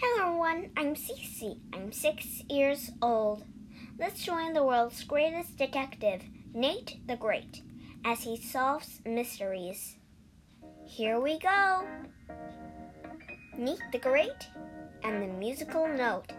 Hello everyone, I'm Cece. I'm six years old. Let's join the world's greatest detective, Nate the Great, as he solves mysteries. Here we go! Nate the Great and the musical note.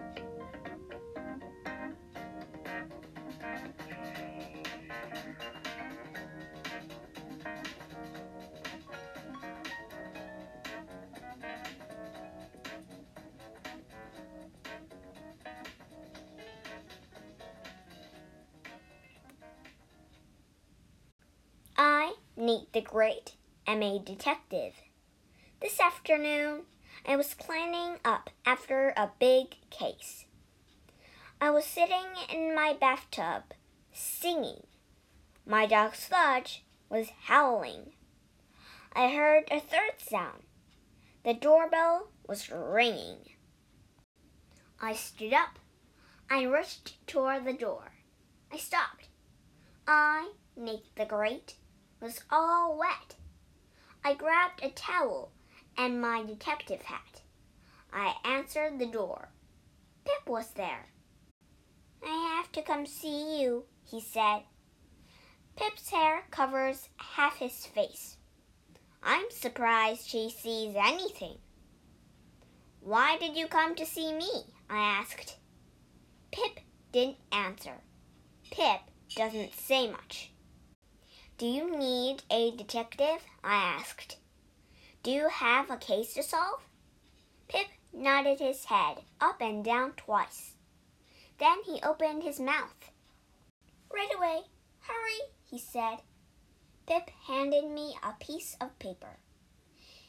Great, am a detective. This afternoon, I was cleaning up after a big case. I was sitting in my bathtub, singing. My dog Sludge was howling. I heard a third sound. The doorbell was ringing. I stood up. I rushed toward the door. I stopped. I, Nate the Great, was all wet. I grabbed a towel and my detective hat. I answered the door. Pip was there. I have to come see you, he said. Pip's hair covers half his face. I'm surprised she sees anything. Why did you come to see me? I asked. Pip didn't answer. Pip doesn't say much. Do you need a detective? I asked. Do you have a case to solve? Pip nodded his head up and down twice. Then he opened his mouth. Right away. Hurry, he said. Pip handed me a piece of paper.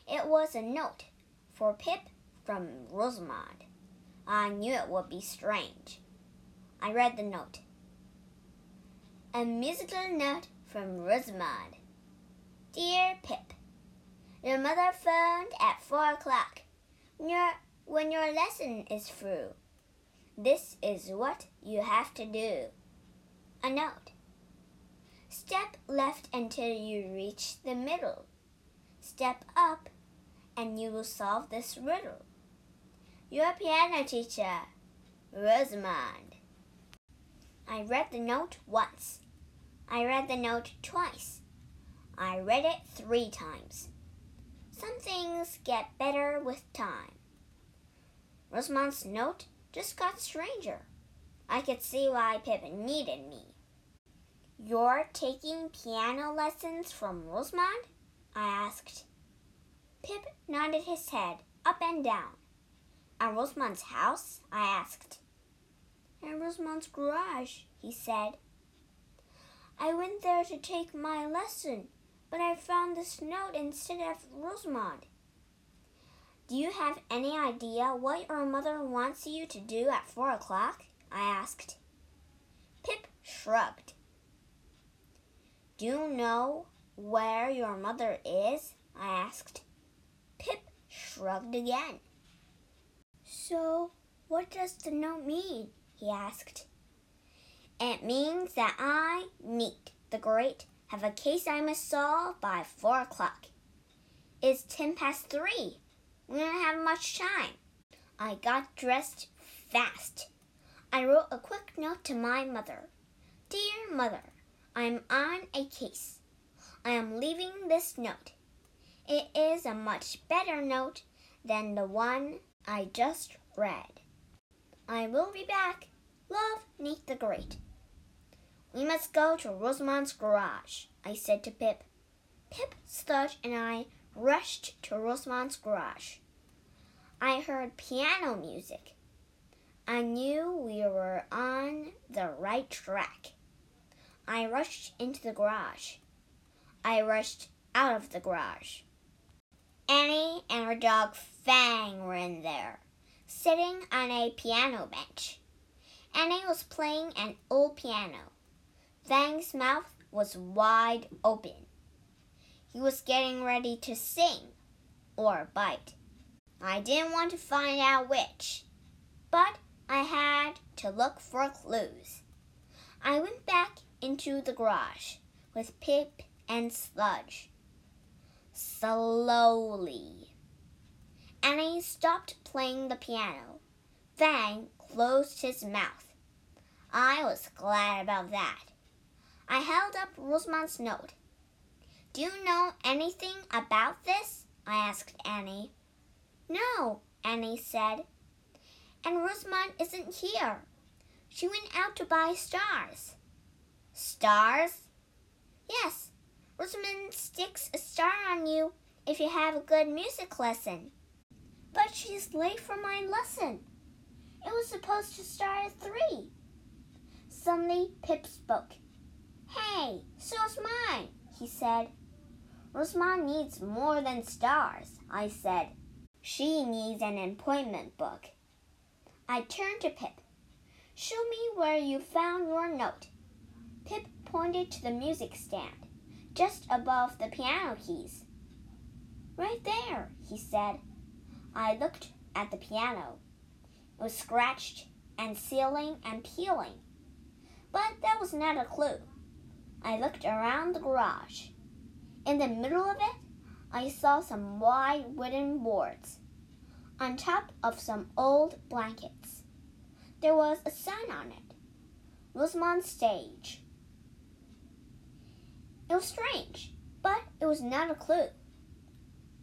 It was a note for Pip from Rosamond. I knew it would be strange. I read the note. A musical note from Rosamond. Dear Pip, Your mother phoned at four o'clock when your, when your lesson is through. This is what you have to do. A note. Step left until you reach the middle. Step up and you will solve this riddle. Your piano teacher, Rosamond. I read the note once. I read the note twice. I read it three times. Some things get better with time. Rosamond's note just got stranger. I could see why Pip needed me. You're taking piano lessons from Rosamond? I asked. Pip nodded his head up and down. At Rosamond's house? I asked. At Rosamond's garage, he said. I went there to take my lesson, but I found this note instead of Rosamond. Do you have any idea what your mother wants you to do at four o'clock? I asked. Pip shrugged. Do you know where your mother is? I asked. Pip shrugged again. So, what does the note mean? he asked. It means that I, Nate the Great, have a case I must solve by four o'clock. It's ten past three. We don't have much time. I got dressed fast. I wrote a quick note to my mother. Dear Mother, I'm on a case. I am leaving this note. It is a much better note than the one I just read. I will be back. Love, Nate the Great. We must go to Rosamond's garage, I said to Pip. Pip, Sludge, and I rushed to Rosamond's garage. I heard piano music. I knew we were on the right track. I rushed into the garage. I rushed out of the garage. Annie and her dog Fang were in there, sitting on a piano bench. Annie was playing an old piano. Fang's mouth was wide open. He was getting ready to sing or bite. I didn't want to find out which, but I had to look for clues. I went back into the garage with Pip and Sludge. Slowly. Annie stopped playing the piano. Fang closed his mouth. I was glad about that. I held up Rosamond's note. Do you know anything about this? I asked Annie. No, Annie said. And Rosamond isn't here. She went out to buy stars. Stars? Yes, Rosamond sticks a star on you if you have a good music lesson. But she's late for my lesson. It was supposed to start at three. Suddenly, Pip spoke. Hey, so's mine, he said. Rosamond needs more than stars, I said. She needs an appointment book. I turned to Pip. Show me where you found your note. Pip pointed to the music stand, just above the piano keys. Right there, he said. I looked at the piano. It was scratched and sealing and peeling. But that was not a clue. I looked around the garage. In the middle of it, I saw some wide wooden boards. On top of some old blankets, there was a sign on it Rosamond Stage. It was strange, but it was not a clue.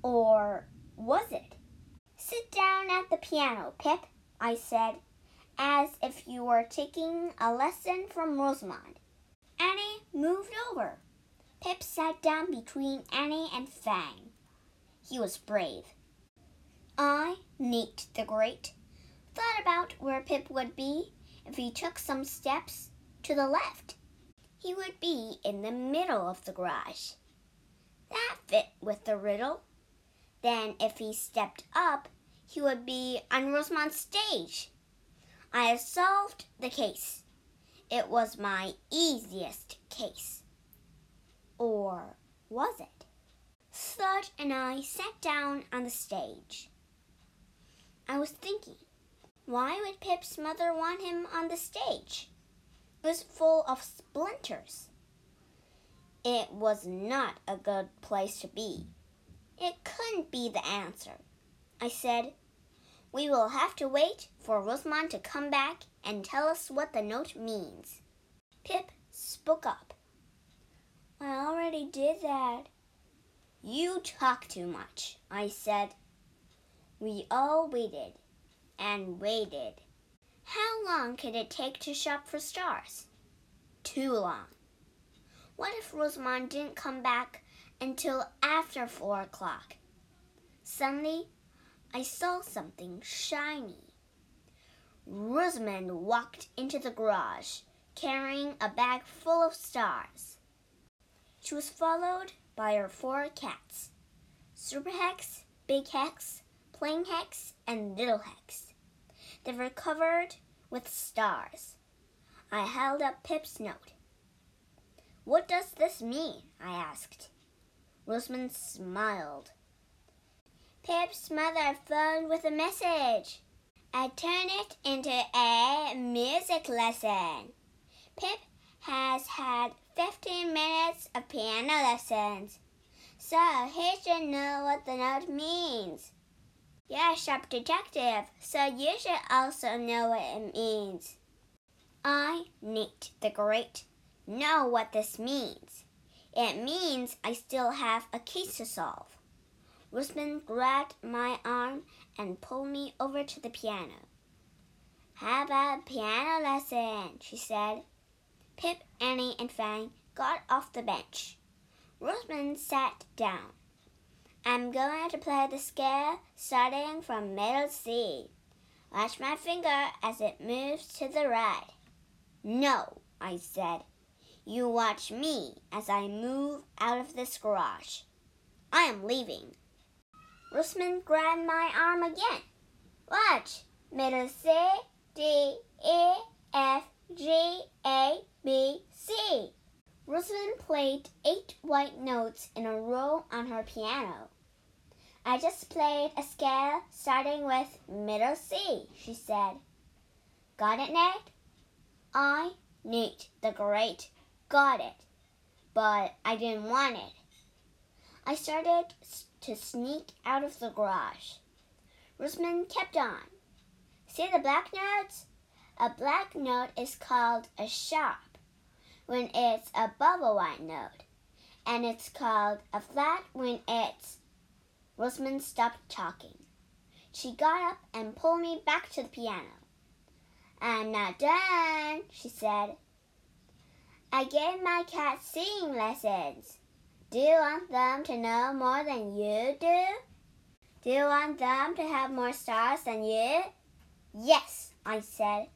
Or was it? Sit down at the piano, Pip, I said, as if you were taking a lesson from Rosamond. Annie moved over. Pip sat down between Annie and Fang. He was brave. I, Nate the Great, thought about where Pip would be if he took some steps to the left. He would be in the middle of the garage. That fit with the riddle. Then, if he stepped up, he would be on Rosamond's stage. I have solved the case. It was my easiest case. Or was it? Sludge and I sat down on the stage. I was thinking, why would Pip's mother want him on the stage? It was full of splinters. It was not a good place to be. It couldn't be the answer. I said, We will have to wait for Rosamond to come back and tell us what the note means. Pip spoke up. I already did that. You talk too much, I said. We all waited and waited. How long could it take to shop for stars? Too long. What if Rosamond didn't come back until after four o'clock? Suddenly, I saw something shiny. Rosamond walked into the garage carrying a bag full of stars. She was followed by her four cats Super Hex, Big Hex, Plain Hex, and Little Hex. They were covered with stars. I held up Pip's note. What does this mean? I asked. Rosamond smiled. Pip's mother phoned with a message. I turned it into a music lesson. Pip has had 15 minutes of piano lessons. So he should know what the note means. You're a sharp detective, so you should also know what it means. I, Nate the Great, know what this means. It means I still have a case to solve. Rosamond grabbed my arm and pulled me over to the piano. How about a piano lesson? she said. Pip, Annie, and Fang got off the bench. Rosamond sat down. I'm going to play the scale starting from middle C. Watch my finger as it moves to the right. No, I said. You watch me as I move out of this garage. I am leaving. Rosamond grabbed my arm again. Watch. Middle C, D, E, F, G, A, B, C. Rosamond played eight white notes in a row on her piano. I just played a scale starting with middle C, she said. Got it, Nate? I, Nate the Great, got it, but I didn't want it. I started to sneak out of the garage. Rosamond kept on. See the black notes? A black note is called a sharp when it's above a white note, and it's called a flat when it's. Rosamond stopped talking. She got up and pulled me back to the piano. I'm not done, she said. I gave my cat singing lessons. Do you want them to know more than you do? Do you want them to have more stars than you? Yes, I said.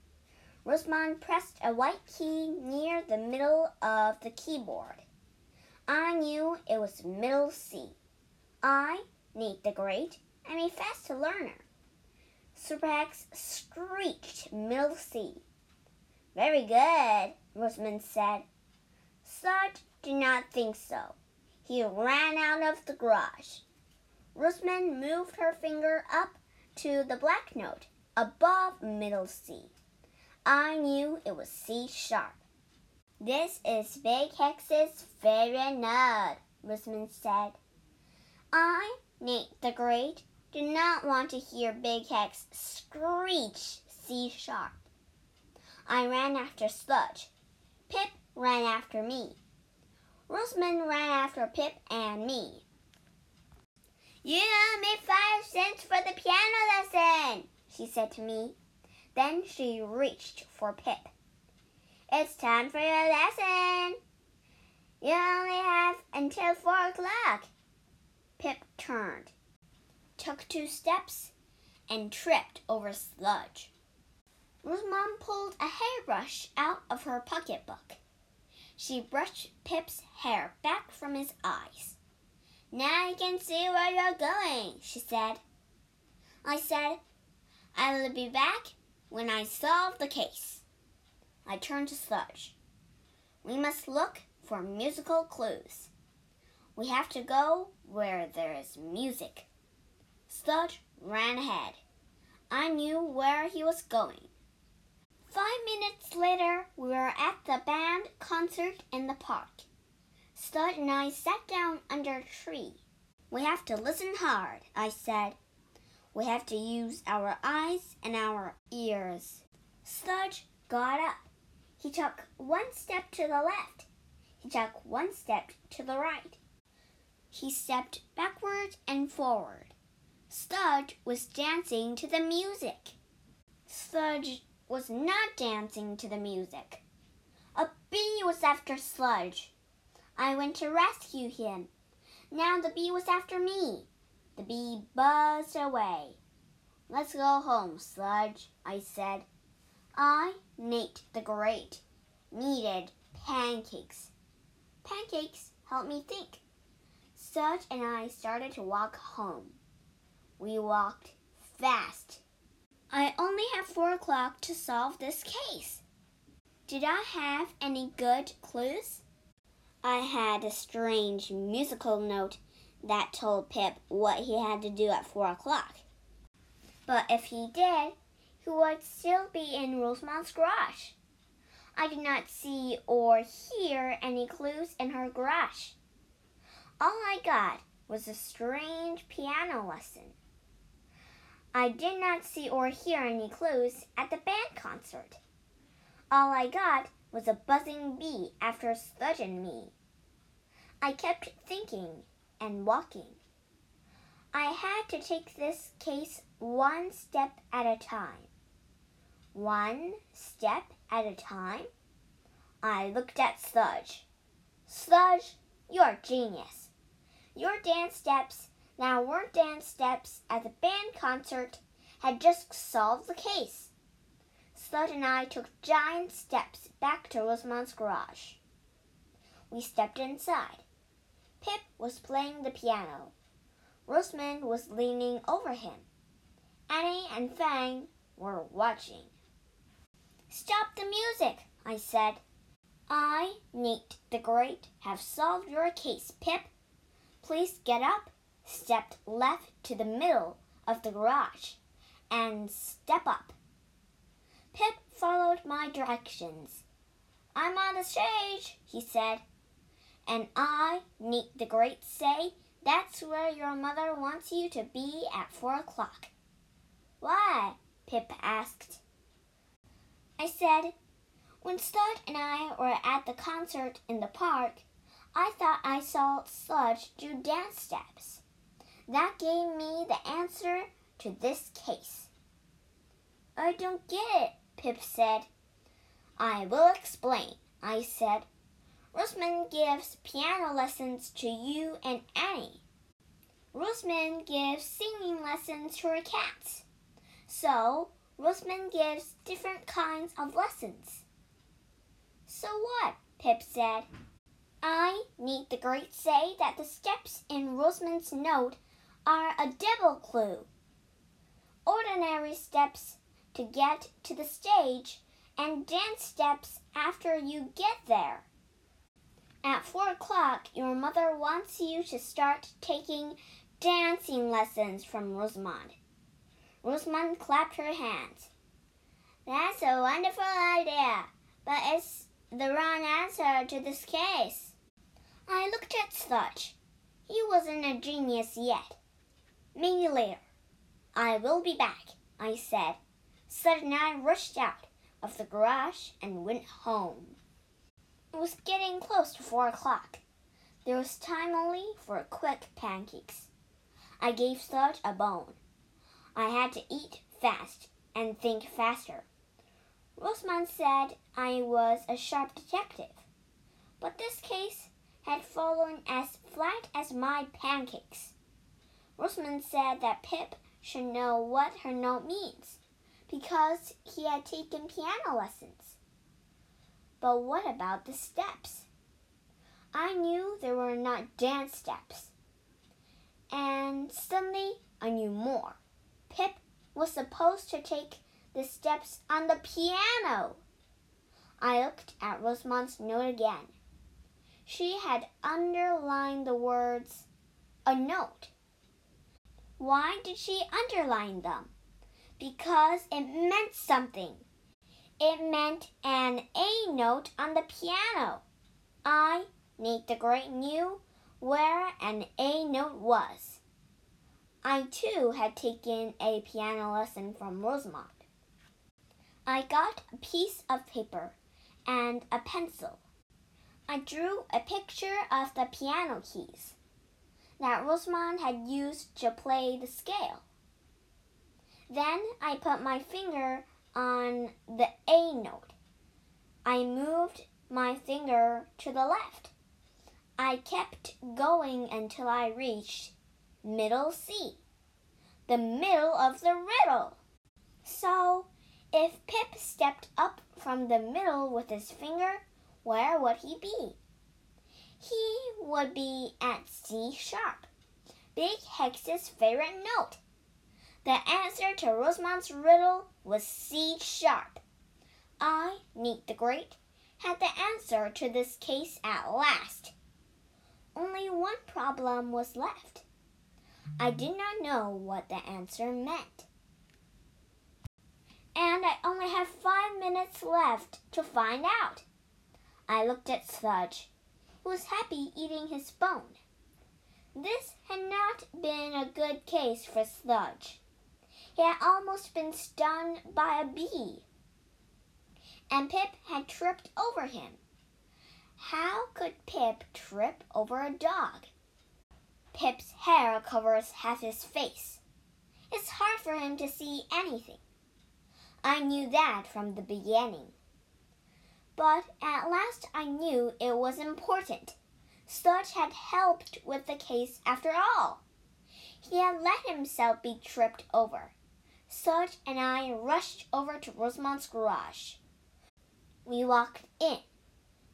Rosamond pressed a white key near the middle of the keyboard. I knew it was middle C. I, Nate the Great, am a fast learner. Superhex screeched middle C. Very good, Rosamond said. Sludge did not think so. He ran out of the garage. Rosamond moved her finger up to the black note above middle C. I knew it was C sharp. This is Big Hex's favorite note, Rosamond said. I, Nate the Great, do not want to hear Big Hex screech C sharp. I ran after Sludge. Pip ran after me. Rosamond ran after Pip and me. You owe me five cents for the piano lesson, she said to me. Then she reached for Pip. It's time for your lesson. You only have until four o'clock. Pip turned, took two steps, and tripped over sludge. Rosamond pulled a hairbrush out of her pocketbook. She brushed Pip's hair back from his eyes. Now I can see where you're going, she said. I said, I will be back when I solve the case. I turned to Sludge. We must look for musical clues. We have to go where there is music. Sludge ran ahead. I knew where he was going. Five minutes later, we were at the band concert in the park. Sludge and I sat down under a tree. We have to listen hard, I said. We have to use our eyes and our ears. Sludge got up. He took one step to the left. He took one step to the right. He stepped backward and forward. Sludge was dancing to the music. Sludge was not dancing to the music. A bee was after Sludge. I went to rescue him. Now the bee was after me. The bee buzzed away. Let's go home, Sludge, I said. I, Nate the Great, needed pancakes. Pancakes helped me think. Sludge and I started to walk home. We walked fast I only have four o'clock to solve this case. Did I have any good clues? I had a strange musical note that told Pip what he had to do at four o'clock. But if he did, he would still be in Rosamond's garage. I did not see or hear any clues in her garage. All I got was a strange piano lesson. I did not see or hear any clues at the band concert. All I got was a buzzing bee after Sludge sludging me. I kept thinking and walking. I had to take this case one step at a time. One step at a time? I looked at Sludge. Sludge, you're genius. Your dance steps now weren't dance steps at the band concert had just solved the case. Sludge and I took giant steps back to Rosamond's garage. We stepped inside. Pip was playing the piano. Rosamond was leaning over him. Annie and Fang were watching. Stop the music, I said. I, Nate the Great, have solved your case, Pip. Please get up stepped left to the middle of the garage and step up. Pip followed my directions. I'm on the stage, he said. And I, Nate the Great, say that's where your mother wants you to be at four o'clock. Why? Pip asked. I said, When Sludge and I were at the concert in the park, I thought I saw Sludge do dance steps. That gave me the answer to this case. I don't get it, Pip said. I will explain, I said. Rosamond gives piano lessons to you and Annie. Rosamond gives singing lessons to her cats. So, Rosamond gives different kinds of lessons. So what? Pip said. I Nate the Great say that the steps in Rosamond's note are a double clue. Ordinary steps to get to the stage and dance steps after you get there. At four o'clock, your mother wants you to start taking dancing lessons from Rosamond. Rosamond clapped her hands. That's a wonderful idea, but it's the wrong answer to this case. I looked at Sludge. He wasn't a genius yet. Later. I will be back, I said. Sludge and I rushed out of the garage and went home. It was getting close to four o'clock. There was time only for quick pancakes. I gave Sludge a bone. I had to eat fast and think faster. Rosamond said I was a sharp detective, but this case had fallen as flat as my pancakes. Rosamond said that Pip should know what her note means because he had taken piano lessons. But what about the steps? I knew there were not dance steps. And suddenly I knew more. Pip was supposed to take the steps on the piano. I looked at Rosamond's note again. She had underlined the words, a note. Why did she underline them? because it meant something. It meant an A note on the piano. I, Nate the Great, knew where an A note was. I too had taken a piano lesson from Rosamond. I got a piece of paper and a pencil. I drew a picture of the piano keys that Rosamond had used to play the scale. Then I put my finger on the A note. I moved my finger to the left. I kept going until I reached middle C, the middle of the riddle. So, if Pip stepped up from the middle with his finger, where would he be? He would be at C sharp, Big Hex's favorite note. The answer to Rosamond's riddle was C sharp. I, Nate the Great, had the answer to this case at last. Only one problem was left. I did not know what the answer meant. And I only have five minutes left to find out. I looked at Sludge, was happy eating his bone. This had not been a good case for Sludge. He had almost been stung by a bee. And Pip had tripped over him. How could Pip trip over a dog? Pip's hair covers half his face. It's hard for him to see anything. I knew that from the beginning. But at last I knew it was important. Sludge had helped with the case after all. He had let himself be tripped over. Sludge and I rushed over to Rosamond's garage. We walked in.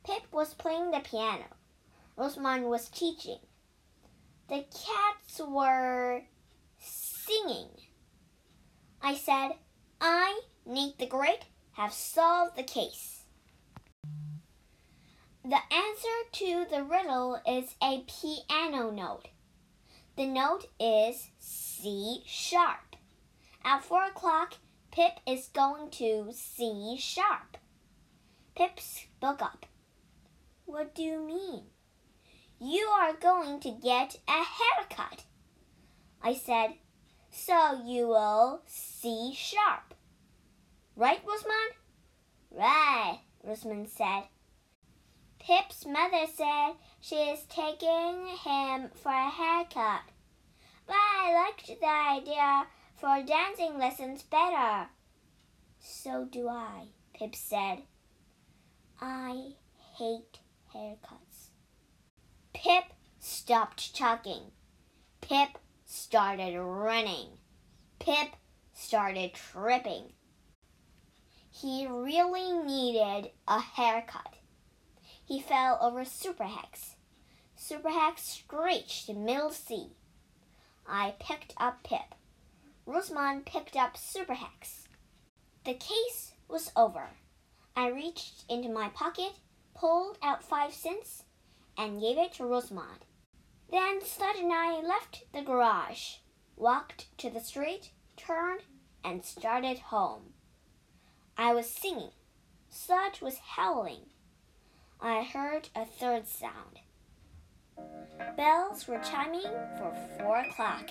Pip was playing the piano. Rosamond was teaching. The cats were singing. I said, I, Nate the Great, have solved the case. The answer to the riddle is a piano note. The note is C sharp. At four o'clock, Pip is going to C sharp. Pip spoke up. What do you mean? You are going to get a haircut. I said, so you will C sharp. Right, Rosamond? Right, Rosamond said. Pip's mother said she is taking him for a haircut. But I liked the idea for dancing lessons better. So do I, Pip said. I hate haircuts. Pip stopped talking. Pip started running. Pip started tripping. He really needed a haircut. He fell over Super Hex. Super Hex screeched in middle C. I picked up Pip. Rosamond picked up Super Hex. The case was over. I reached into my pocket, pulled out five cents, and gave it to Rosamond. Then Sludge and I left the garage, walked to the street, turned, and started home. I was singing. Sludge was howling. I heard a third sound. Bells were chiming for four o'clock.